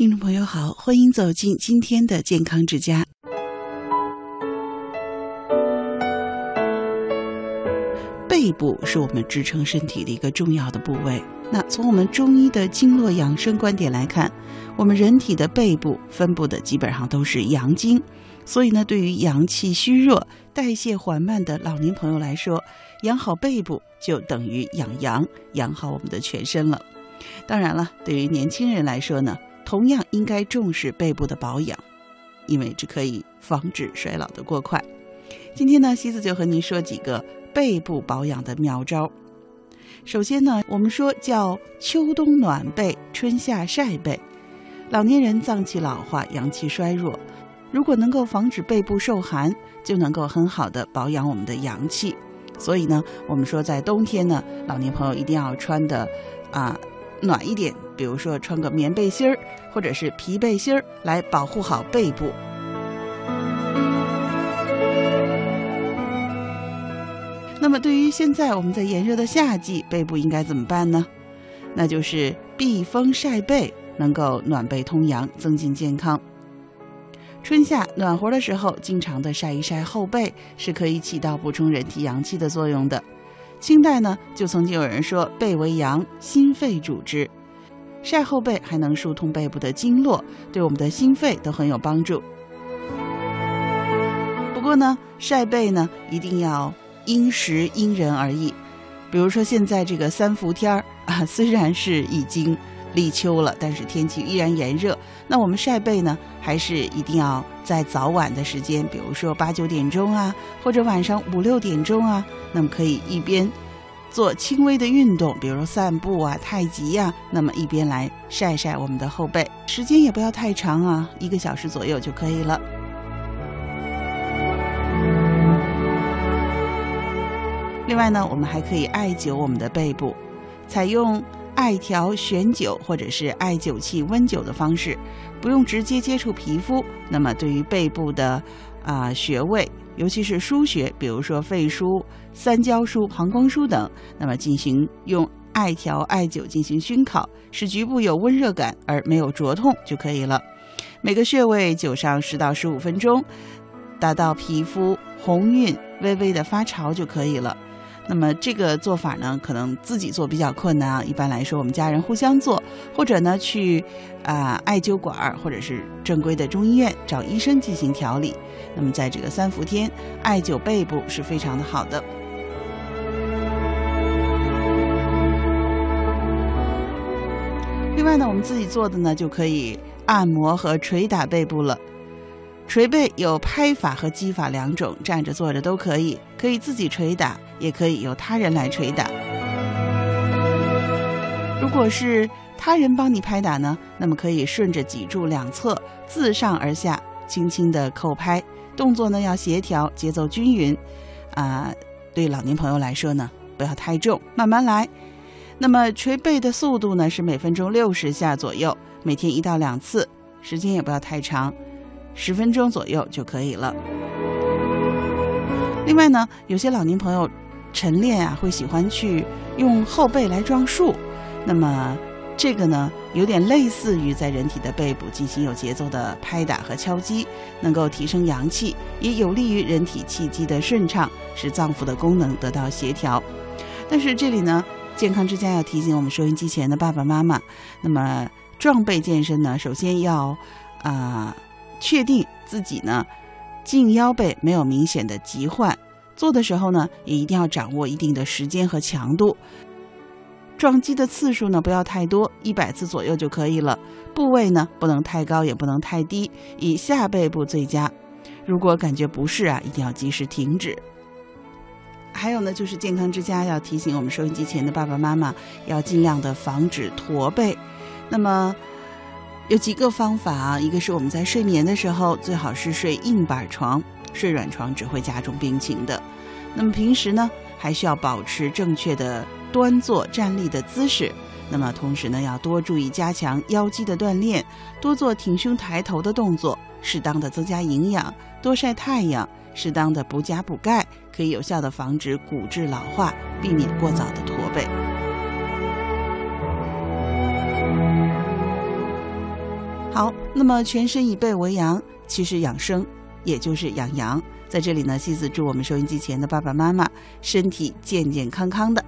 听众朋友好，欢迎走进今天的健康之家。背部是我们支撑身体的一个重要的部位。那从我们中医的经络养生观点来看，我们人体的背部分布的基本上都是阳经，所以呢，对于阳气虚弱、代谢缓慢的老年朋友来说，养好背部就等于养阳，养好我们的全身了。当然了，对于年轻人来说呢，同样应该重视背部的保养，因为这可以防止衰老的过快。今天呢，西子就和您说几个背部保养的妙招。首先呢，我们说叫秋冬暖背，春夏晒背。老年人脏器老化，阳气衰弱，如果能够防止背部受寒，就能够很好的保养我们的阳气。所以呢，我们说在冬天呢，老年朋友一定要穿的啊暖一点，比如说穿个棉背心儿或者是皮背心儿，来保护好背部。那么，对于现在我们在炎热的夏季，背部应该怎么办呢？那就是避风晒背，能够暖背通阳，增进健康。春夏暖和的时候，经常的晒一晒后背，是可以起到补充人体阳气的作用的。清代呢，就曾经有人说：“背为阳，心肺主之。”晒后背还能疏通背部的经络，对我们的心肺都很有帮助。不过呢，晒背呢，一定要。因时因人而异，比如说现在这个三伏天儿啊，虽然是已经立秋了，但是天气依然炎热。那我们晒背呢，还是一定要在早晚的时间，比如说八九点钟啊，或者晚上五六点钟啊，那么可以一边做轻微的运动，比如散步啊、太极呀，那么一边来晒晒我们的后背，时间也不要太长啊，一个小时左右就可以了。另外呢，我们还可以艾灸我们的背部，采用艾条悬灸或者是艾灸器温灸的方式，不用直接接触皮肤。那么对于背部的啊穴位，尤其是腧穴，比如说肺腧、三焦腧、膀胱腧等，那么进行用艾条艾灸进行熏烤，使局部有温热感而没有灼痛就可以了。每个穴位灸上十到十五分钟，达到皮肤红晕、微微的发潮就可以了。那么这个做法呢，可能自己做比较困难啊。一般来说，我们家人互相做，或者呢去啊艾灸馆儿，或者是正规的中医院找医生进行调理。那么在这个三伏天，艾灸背部是非常的好的。另外呢，我们自己做的呢，就可以按摩和捶打背部了。捶背有拍法和击法两种，站着坐着都可以，可以自己捶打，也可以由他人来捶打。如果是他人帮你拍打呢，那么可以顺着脊柱两侧自上而下轻轻的叩拍，动作呢要协调，节奏均匀。啊，对老年朋友来说呢，不要太重，慢慢来。那么捶背的速度呢是每分钟六十下左右，每天一到两次，时间也不要太长。十分钟左右就可以了。另外呢，有些老年朋友晨练啊，会喜欢去用后背来撞树，那么这个呢，有点类似于在人体的背部进行有节奏的拍打和敲击，能够提升阳气，也有利于人体气机的顺畅，使脏腑的功能得到协调。但是这里呢，健康之家要提醒我们收音机前的爸爸妈妈，那么壮背健身呢，首先要啊。确定自己呢，颈腰背没有明显的疾患，做的时候呢，也一定要掌握一定的时间和强度。撞击的次数呢，不要太多，一百次左右就可以了。部位呢，不能太高，也不能太低，以下背部最佳。如果感觉不适啊，一定要及时停止。还有呢，就是健康之家要提醒我们收音机前的爸爸妈妈，要尽量的防止驼背。那么。有几个方法啊，一个是我们在睡眠的时候最好是睡硬板床，睡软床只会加重病情的。那么平时呢，还需要保持正确的端坐站立的姿势。那么同时呢，要多注意加强腰肌的锻炼，多做挺胸抬头的动作，适当的增加营养，多晒太阳，适当的补钾补钙，可以有效的防止骨质老化，避免过早的驼背。好，那么全身以背为阳，其实养生也就是养阳。在这里呢，西子祝我们收音机前的爸爸妈妈身体健健康康的。